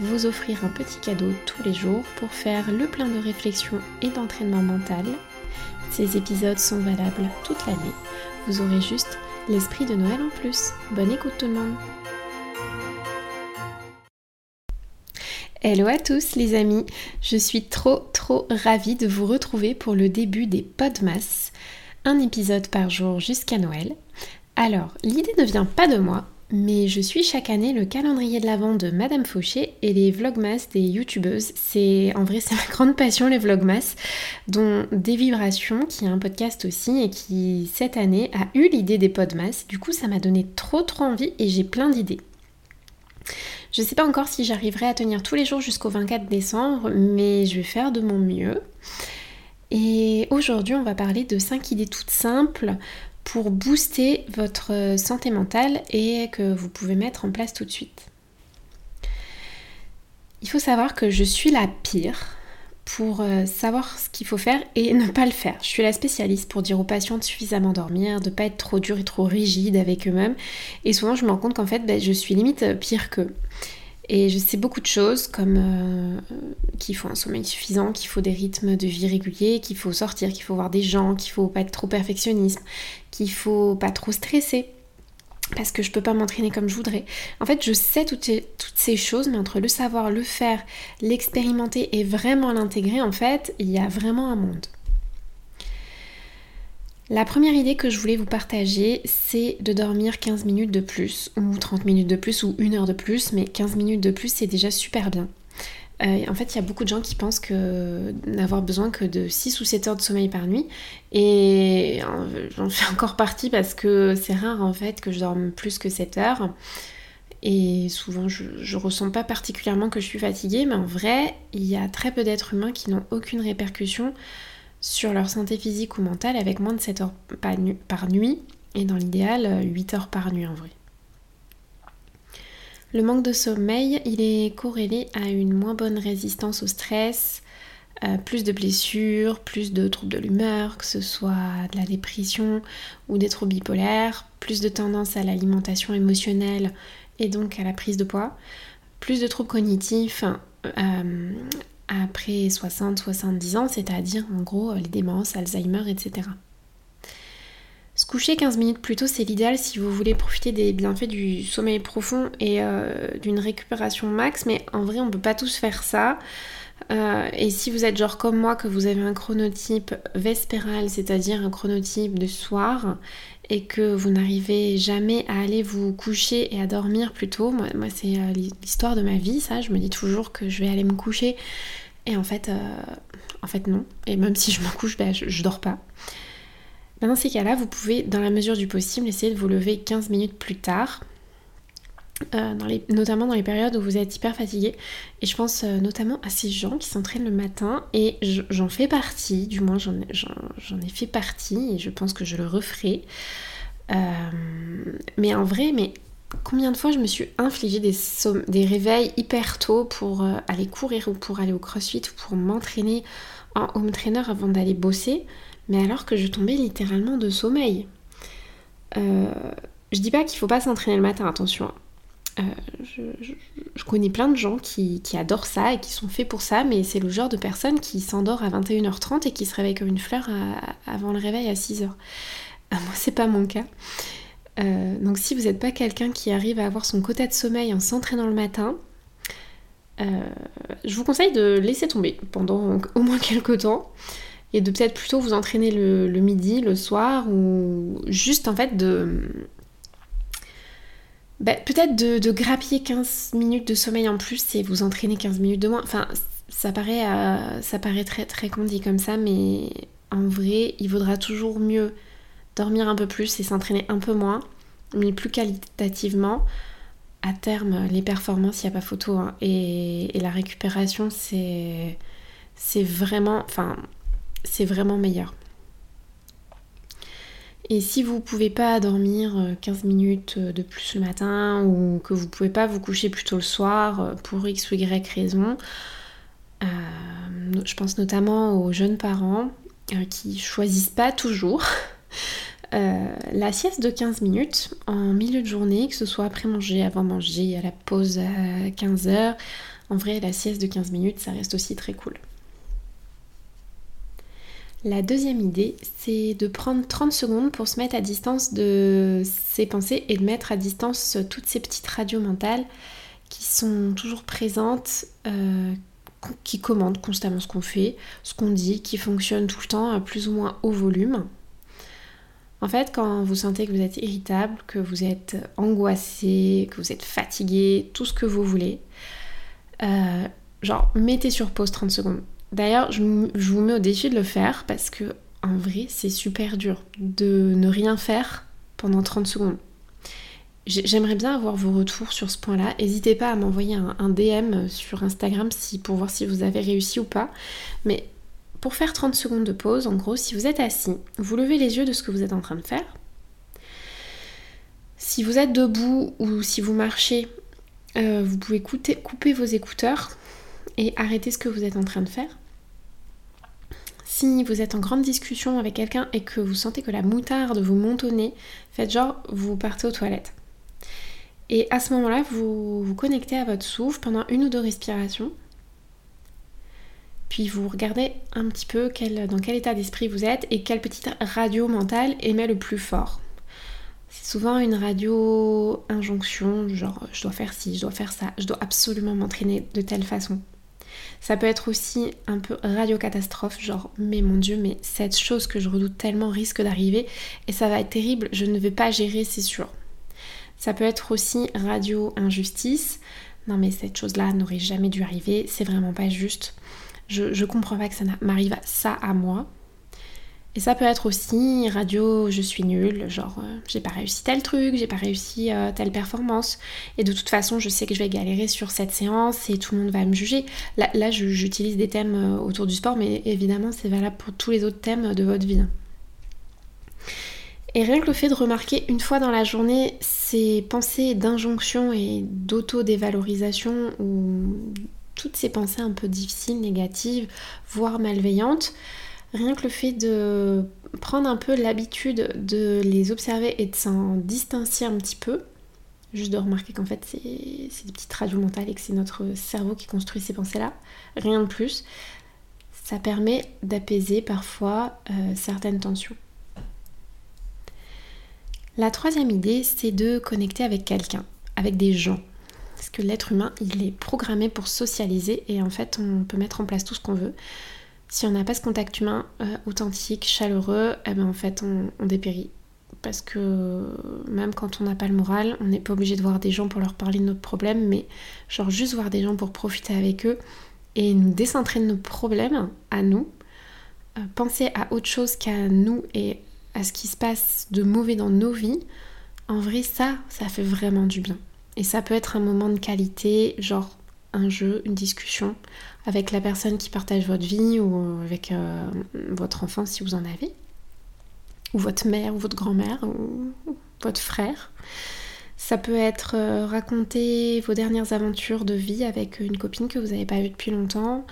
vous offrir un petit cadeau tous les jours pour faire le plein de réflexion et d'entraînement mental. Ces épisodes sont valables toute l'année. Vous aurez juste l'esprit de Noël en plus. Bonne écoute tout le monde. Hello à tous les amis, je suis trop trop ravie de vous retrouver pour le début des Podmas, un épisode par jour jusqu'à Noël. Alors, l'idée ne vient pas de moi, mais je suis chaque année le calendrier de l'Avent de Madame Fauché et les vlogmas des youtubeuses. C'est en vrai c'est ma grande passion les vlogmas, dont Des Vibrations qui est un podcast aussi et qui cette année a eu l'idée des podmas. Du coup ça m'a donné trop trop envie et j'ai plein d'idées. Je sais pas encore si j'arriverai à tenir tous les jours jusqu'au 24 décembre, mais je vais faire de mon mieux. Et aujourd'hui, on va parler de 5 idées toutes simples pour booster votre santé mentale et que vous pouvez mettre en place tout de suite. Il faut savoir que je suis la pire pour euh, savoir ce qu'il faut faire et ne pas le faire. Je suis la spécialiste pour dire aux patients de suffisamment dormir, de ne pas être trop dur et trop rigide avec eux-mêmes. Et souvent, je me rends compte qu'en fait, ben, je suis limite pire qu'eux. Et je sais beaucoup de choses comme euh, qu'il faut un sommeil suffisant, qu'il faut des rythmes de vie réguliers, qu'il faut sortir, qu'il faut voir des gens, qu'il faut pas être trop perfectionniste, qu'il faut pas trop stresser parce que je peux pas m'entraîner comme je voudrais. En fait, je sais toutes ces, toutes ces choses, mais entre le savoir, le faire, l'expérimenter et vraiment l'intégrer, en fait, il y a vraiment un monde. La première idée que je voulais vous partager, c'est de dormir 15 minutes de plus, ou 30 minutes de plus, ou une heure de plus, mais 15 minutes de plus, c'est déjà super bien. Euh, en fait, il y a beaucoup de gens qui pensent que n'avoir besoin que de 6 ou 7 heures de sommeil par nuit. Et j'en fais encore partie parce que c'est rare en fait que je dorme plus que 7 heures. Et souvent, je, je ressens pas particulièrement que je suis fatiguée, mais en vrai, il y a très peu d'êtres humains qui n'ont aucune répercussion sur leur santé physique ou mentale avec moins de 7 heures par nuit et dans l'idéal 8 heures par nuit en vrai. Le manque de sommeil, il est corrélé à une moins bonne résistance au stress, euh, plus de blessures, plus de troubles de l'humeur, que ce soit de la dépression ou des troubles bipolaires, plus de tendance à l'alimentation émotionnelle et donc à la prise de poids, plus de troubles cognitifs, euh, après 60-70 ans, c'est-à-dire en gros les démences, Alzheimer, etc. Se coucher 15 minutes plus tôt, c'est l'idéal si vous voulez profiter des bienfaits du sommeil profond et euh, d'une récupération max, mais en vrai, on ne peut pas tous faire ça. Euh, et si vous êtes genre comme moi, que vous avez un chronotype vespéral, c'est-à-dire un chronotype de soir, et que vous n'arrivez jamais à aller vous coucher et à dormir plus tôt, moi, c'est euh, l'histoire de ma vie, ça, je me dis toujours que je vais aller me coucher, et en fait, en fait non. Et même si je me couche, ben, je, je dors pas. Dans ces cas-là, vous pouvez, dans la mesure du possible, essayer de vous lever 15 minutes plus tard. Euh, notamment dans les périodes où vous êtes hyper fatigué. Et je pense euh, notamment à ces gens qui s'entraînent le matin. Et j'en fais partie, du moins j'en ai fait partie. Et je pense que je le referai. Euh, mais en vrai, mais combien de fois je me suis infligé des, des réveils hyper tôt pour aller courir ou pour aller au crossfit ou pour m'entraîner en home trainer avant d'aller bosser mais alors que je tombais littéralement de sommeil. Je dis pas qu'il faut pas s'entraîner le matin, attention. Euh, je, connais plein de gens qui, adorent ça et qui sont faits pour ça, mais c'est le genre de personne qui s'endort à 21h30 et qui se réveille comme une fleur avant le réveil à 6h. Euh, moi, c'est pas mon cas. donc, si vous n'êtes pas quelqu'un qui arrive à avoir son quota de sommeil en s'entraînant le matin, je vous conseille de laisser tomber pendant au moins quelques temps et de peut-être plutôt vous entraîner le, midi, le soir, ou juste en fait de... Bah, peut-être de, grappiller 15 minutes de sommeil en plus et vous entraîner 15 minutes de moins. Enfin, ça paraît, euh, ça paraît très, très comme ça, mais en vrai, il vaudra toujours mieux dormir un peu plus et s'entraîner un peu moins, mais plus qualitativement, à terme, les performances, il n'y a pas photo. Hein. Et, la récupération, c'est vraiment, c'est vraiment meilleur. Et si vous ne pouvez pas dormir 15 euh, minutes euh, de plus le matin ou que vous ne pouvez pas vous coucher plus tôt le soir euh, pour X ou Y raison, je pense notamment aux jeunes parents qui choisissent pas toujours la sieste de 15 minutes en milieu de journée, que ce soit après manger, avant manger, à la pause à 15 heures. En vrai, la sieste de 15 minutes, ça reste aussi très cool. La deuxième idée, c'est de prendre 30 secondes pour se mettre à distance de ses pensées et de mettre à distance toutes ces petites radios mentales qui sont toujours présentes, euh, qui commandent constamment ce qu'on fait, ce qu'on dit, qui fonctionnent tout le temps à plus ou moins haut volume. En fait, quand vous sentez que vous êtes irritable, que vous êtes angoissé, que vous êtes fatigué, tout ce que vous voulez, euh, genre mettez sur pause 30 secondes D'ailleurs, je, vous mets au défi de le faire parce que en vrai, c'est super dur de ne rien faire pendant 30 secondes. J'aimerais bien avoir vos retours sur ce point-là. N'hésitez pas à m'envoyer un, DM sur Instagram pour voir si vous avez réussi ou pas. Mais pour faire 30 secondes de pause, en gros, si vous êtes assis, vous levez les yeux de ce que vous êtes en train de faire. Si vous êtes debout ou si vous marchez, euh, vous pouvez couper vos écouteurs et arrêtez ce que vous êtes en train de faire. Si vous êtes en grande discussion avec quelqu'un et que vous sentez que la moutarde vous monte au nez, faites genre vous partez aux toilettes. Et à ce moment-là, vous vous connectez à votre souffle pendant une ou deux respirations. Puis vous regardez un petit peu dans quel état d'esprit vous êtes et quelle petite radio mentale émet le plus fort. C'est souvent une radio injonction, genre je dois faire ci, je dois faire ça, je dois absolument m'entraîner de telle façon. Ça peut être aussi un peu radio-catastrophe, genre mais mon dieu, mais cette chose que je redoute tellement risque d'arriver et ça va être terrible, je ne vais pas gérer, c'est sûr. Ça peut être aussi radio-injustice, non mais cette chose-là n'aurait jamais dû arriver, c'est vraiment pas juste. Je, je comprends pas que ça m'arrive ça à moi. Et ça peut être aussi radio, je suis nulle, genre euh, j'ai pas réussi tel truc, j'ai pas réussi euh, telle performance. Et de toute façon, je sais que je vais galérer sur cette séance et tout le monde va me juger. Là, là j'utilise des thèmes euh, autour du sport, mais évidemment, c'est valable pour tous les autres thèmes de votre vie. Et rien que le fait de remarquer une fois dans la journée ces pensées d'injonction et d'auto-dévalorisation ou toutes ces pensées un peu difficiles, négatives, voire malveillantes, rien que le fait de prendre un peu l'habitude de les observer et de s'en distancier un petit peu, juste de remarquer qu'en fait c'est des petites radios mentales et que c'est notre cerveau qui construit ces pensées-là, rien de plus, ça permet d'apaiser parfois euh, certaines tensions. La troisième idée, c'est de connecter avec quelqu'un, avec des gens. Parce que l'être humain, il est programmé pour socialiser et en fait, on peut mettre en place tout ce qu'on veut si on n'a pas ce contact humain euh, authentique, chaleureux, eh ben en fait on, dépérit. Parce que même quand on n'a pas le moral, on n'est pas obligé de voir des gens pour leur parler de nos problèmes, mais genre juste voir des gens pour profiter avec eux et nous décentrer de nos problèmes à nous, euh, penser à autre chose qu'à nous et à ce qui se passe de mauvais dans nos vies, en vrai ça, ça fait vraiment du bien. Et ça peut être un moment de qualité, genre un jeu, une discussion avec la personne qui partage votre vie ou avec euh, votre enfant si vous en avez, ou votre mère ou votre grand-mère ou votre frère. Ça peut être euh, raconter vos dernières aventures de vie avec une copine que vous n'avez pas vue depuis longtemps.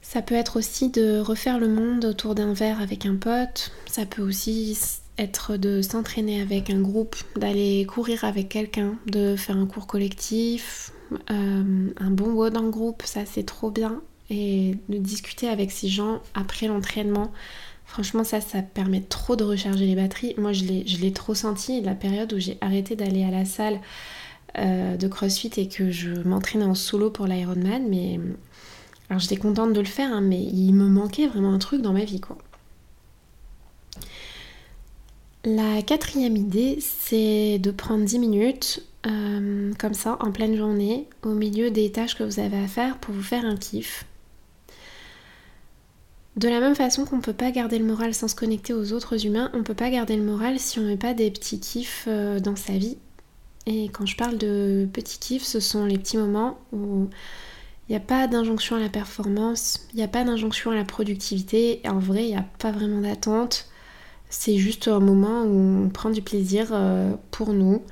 Ça peut être aussi de refaire le monde autour d'un verre avec un pote. Ça peut aussi être de s'entraîner avec un groupe, d'aller courir avec quelqu'un, de faire un cours collectif, euh, un bon WOD en groupe, ça c'est trop bien. Et de discuter avec ces gens après l'entraînement, franchement ça, ça permet trop de recharger les batteries. Moi je l'ai trop senti, la période où j'ai arrêté d'aller à la salle euh, de CrossFit et que je m'entraînais en solo pour l'Ironman, mais... Alors j'étais contente de le faire, hein, mais il me manquait vraiment un truc dans ma vie quoi. La quatrième idée, c'est de prendre 10 minutes euh, comme ça en pleine journée au milieu des tâches que vous avez à faire pour vous faire un kiff. De la même façon qu'on ne peut pas garder le moral sans se connecter aux autres humains, on ne peut pas garder le moral si on met pas des petits kiffs euh, dans sa vie. Et quand je parle de petits kiffs, ce sont les petits moments où il n'y a pas d'injonction à la performance, il n'y a pas d'injonction à la productivité. En vrai, il n'y a pas vraiment d'attente. C'est juste un moment où on prend du plaisir euh, pour nous.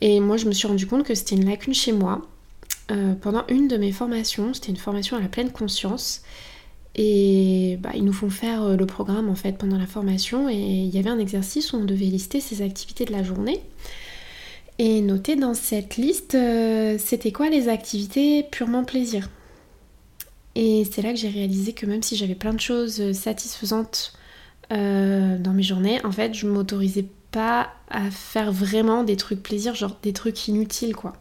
Et moi, je me suis rendu compte que c'était une lacune chez moi. Euh, pendant une de mes formations, c'était une formation à la pleine conscience. Et bah, ils nous font faire euh, le programme en fait pendant la formation. Et il y avait un exercice où on devait lister ses activités de la journée. Et noter dans cette liste, c'était quoi les activités purement plaisir. Et c'est là que j'ai réalisé que même si j'avais plein de choses satisfaisantes euh, dans mes journées, en fait, je m'autorisais pas à faire vraiment des trucs plaisir, genre des trucs inutiles, quoi.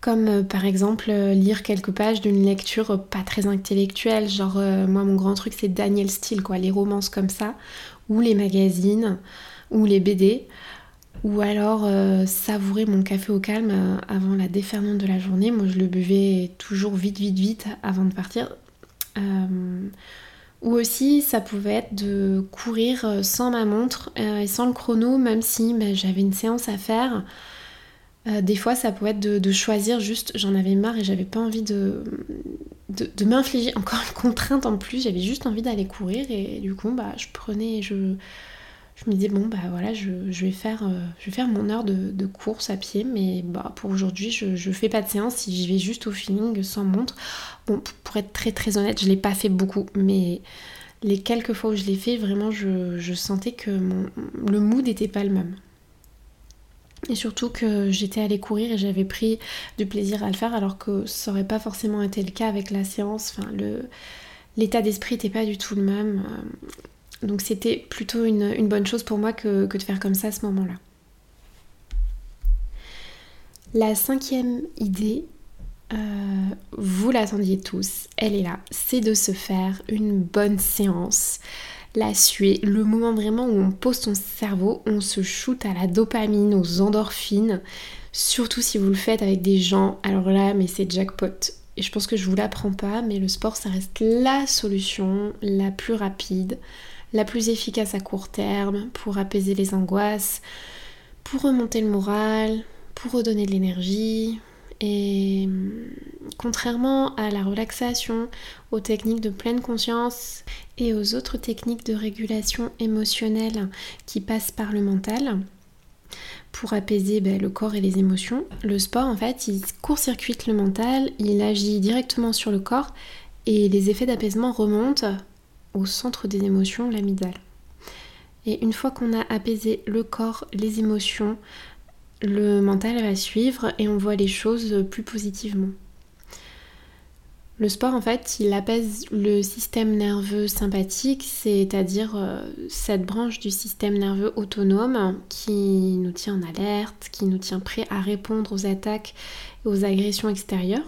Comme euh, par exemple euh, lire quelques pages d'une lecture pas très intellectuelle, genre moi mon grand truc c'est Daniel Steele, quoi, les romances comme ça, ou les magazines, ou les BD, ou alors savourer mon café au calme avant la déferlante de la journée. Moi je le buvais toujours vite, vite, vite avant de partir. Ou aussi, ça pouvait être de courir euh, sans ma montre euh, et sans le chrono, même si bah, j'avais une séance à faire. Euh, des fois, ça pouvait être de, choisir juste, j'en avais marre et j'avais pas envie de, m'infliger encore une contrainte en plus. J'avais juste envie d'aller courir et du coup, bah, je prenais, je, je me disais bon bah voilà je, vais faire euh, je vais faire mon heure de, course à pied mais bah pour aujourd'hui je, je fais pas de séance. Si j'y vais juste au feeling sans montre bon pour être très très honnête je l'ai pas fait beaucoup. Mais les quelques fois où je l'ai fait vraiment je, sentais que le mood n'était pas le même. Et surtout que j'étais allée courir et j'avais pris du plaisir à le faire alors que ça aurait pas forcément été le cas avec la séance. Le l'état d'esprit n'était pas du tout le même donc c'était plutôt une, bonne chose pour moi que, de faire comme ça à ce moment-là. La cinquième idée, euh, vous l'attendiez tous, elle est là, c'est de se faire une bonne séance. La suer, le moment vraiment où on pose son cerveau, on se shoot à la dopamine, aux endorphines, surtout si vous le faites avec des gens, alors là, mais c'est jackpot. Et je pense que je vous l'apprends pas, mais le sport, ça reste la solution la plus rapide la plus efficace à court terme pour apaiser les angoisses, pour remonter le moral, pour redonner de l'énergie. Et hum, contrairement à la relaxation, aux techniques de pleine conscience et aux autres techniques de régulation émotionnelle qui passent par le mental, pour apaiser ben, le corps et les émotions, le sport en fait il court-circuite le mental, il agit directement sur le corps et les effets d'apaisement remontent au centre des émotions, l'amygdale. Et une fois qu'on a apaisé le corps, les émotions, le mental va suivre et on voit les choses plus positivement. Le sport, en fait, il apaise le système nerveux sympathique, c'est-à-dire euh, cette branche du système nerveux autonome qui nous tient en alerte, qui nous tient prêt à répondre aux attaques et aux agressions extérieures.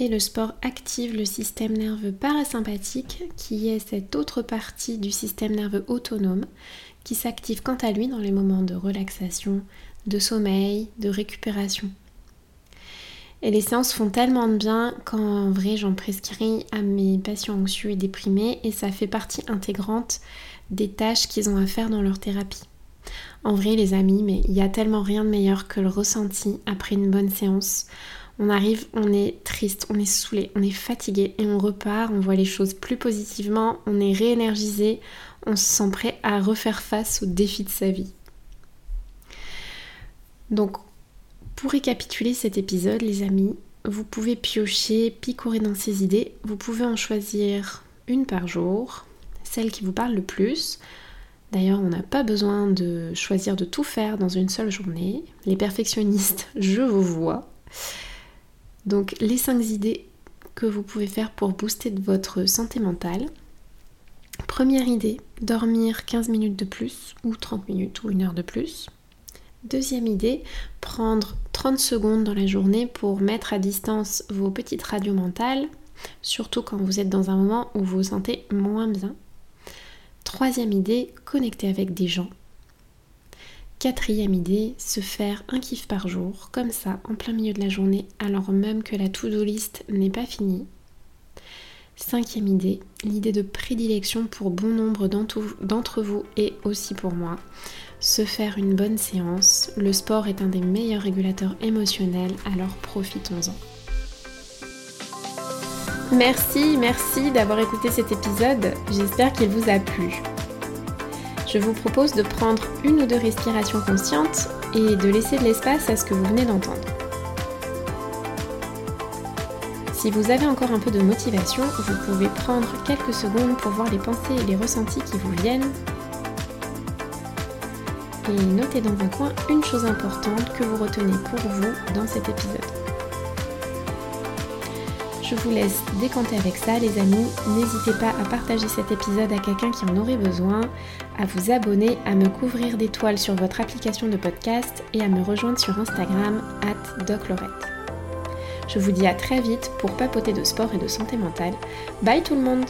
Et le sport active le système nerveux parasympathique, qui est cette autre partie du système nerveux autonome, qui s'active quant à lui dans les moments de relaxation, de sommeil, de récupération. Et les séances font tellement de bien qu'en vrai j'en prescris à mes patients anxieux et déprimés et ça fait partie intégrante des tâches qu'ils ont à faire dans leur thérapie. En vrai les amis, mais il n'y a tellement rien de meilleur que le ressenti après une bonne séance on arrive, on est triste, on est saoulé, on est fatigué et on repart, on voit les choses plus positivement, on est réénergisé, on se sent prêt à refaire face aux défis de sa vie. Donc, pour récapituler cet épisode, les amis, vous pouvez piocher, picorer dans ces idées, vous pouvez en choisir une par jour, celle qui vous parle le plus. D'ailleurs, on n'a pas besoin de choisir de tout faire dans une seule journée. Les perfectionnistes, je vous vois. Donc les 5 idées que vous pouvez faire pour booster votre santé mentale. Première idée, dormir 15 minutes de plus ou 30 minutes ou une heure de plus. Deuxième idée, prendre 30 secondes dans la journée pour mettre à distance vos petites radios mentales, surtout quand vous êtes dans un moment où vous vous sentez moins bien. Troisième idée, connecter avec des gens Quatrième idée, se faire un kiff par jour, comme ça, en plein milieu de la journée, alors même que la to-do list n'est pas finie. Cinquième idée, l'idée de prédilection pour bon nombre d'entre vous et aussi pour moi. se faire une bonne séance. Le sport est un des meilleurs régulateurs émotionnels, alors profitons-en. Merci, merci d'avoir écouté cet épisode. J'espère qu'il vous a plu. Je vous propose de prendre une ou deux respirations conscientes et de laisser de l'espace à ce que vous venez d'entendre. Si vous avez encore un peu de motivation, vous pouvez prendre quelques secondes pour voir les pensées et les ressentis qui vous viennent. Et notez dans un coin une chose importante que vous retenez pour vous dans cet épisode. Je vous laisse décanter avec ça les amis. N'hésitez pas à partager cet épisode à quelqu'un qui en aurait besoin, à vous abonner, à me couvrir d'étoiles sur votre application de podcast et à me rejoindre sur Instagram doclorette. Je vous dis à très vite pour papoter de sport et de santé mentale. Bye tout le monde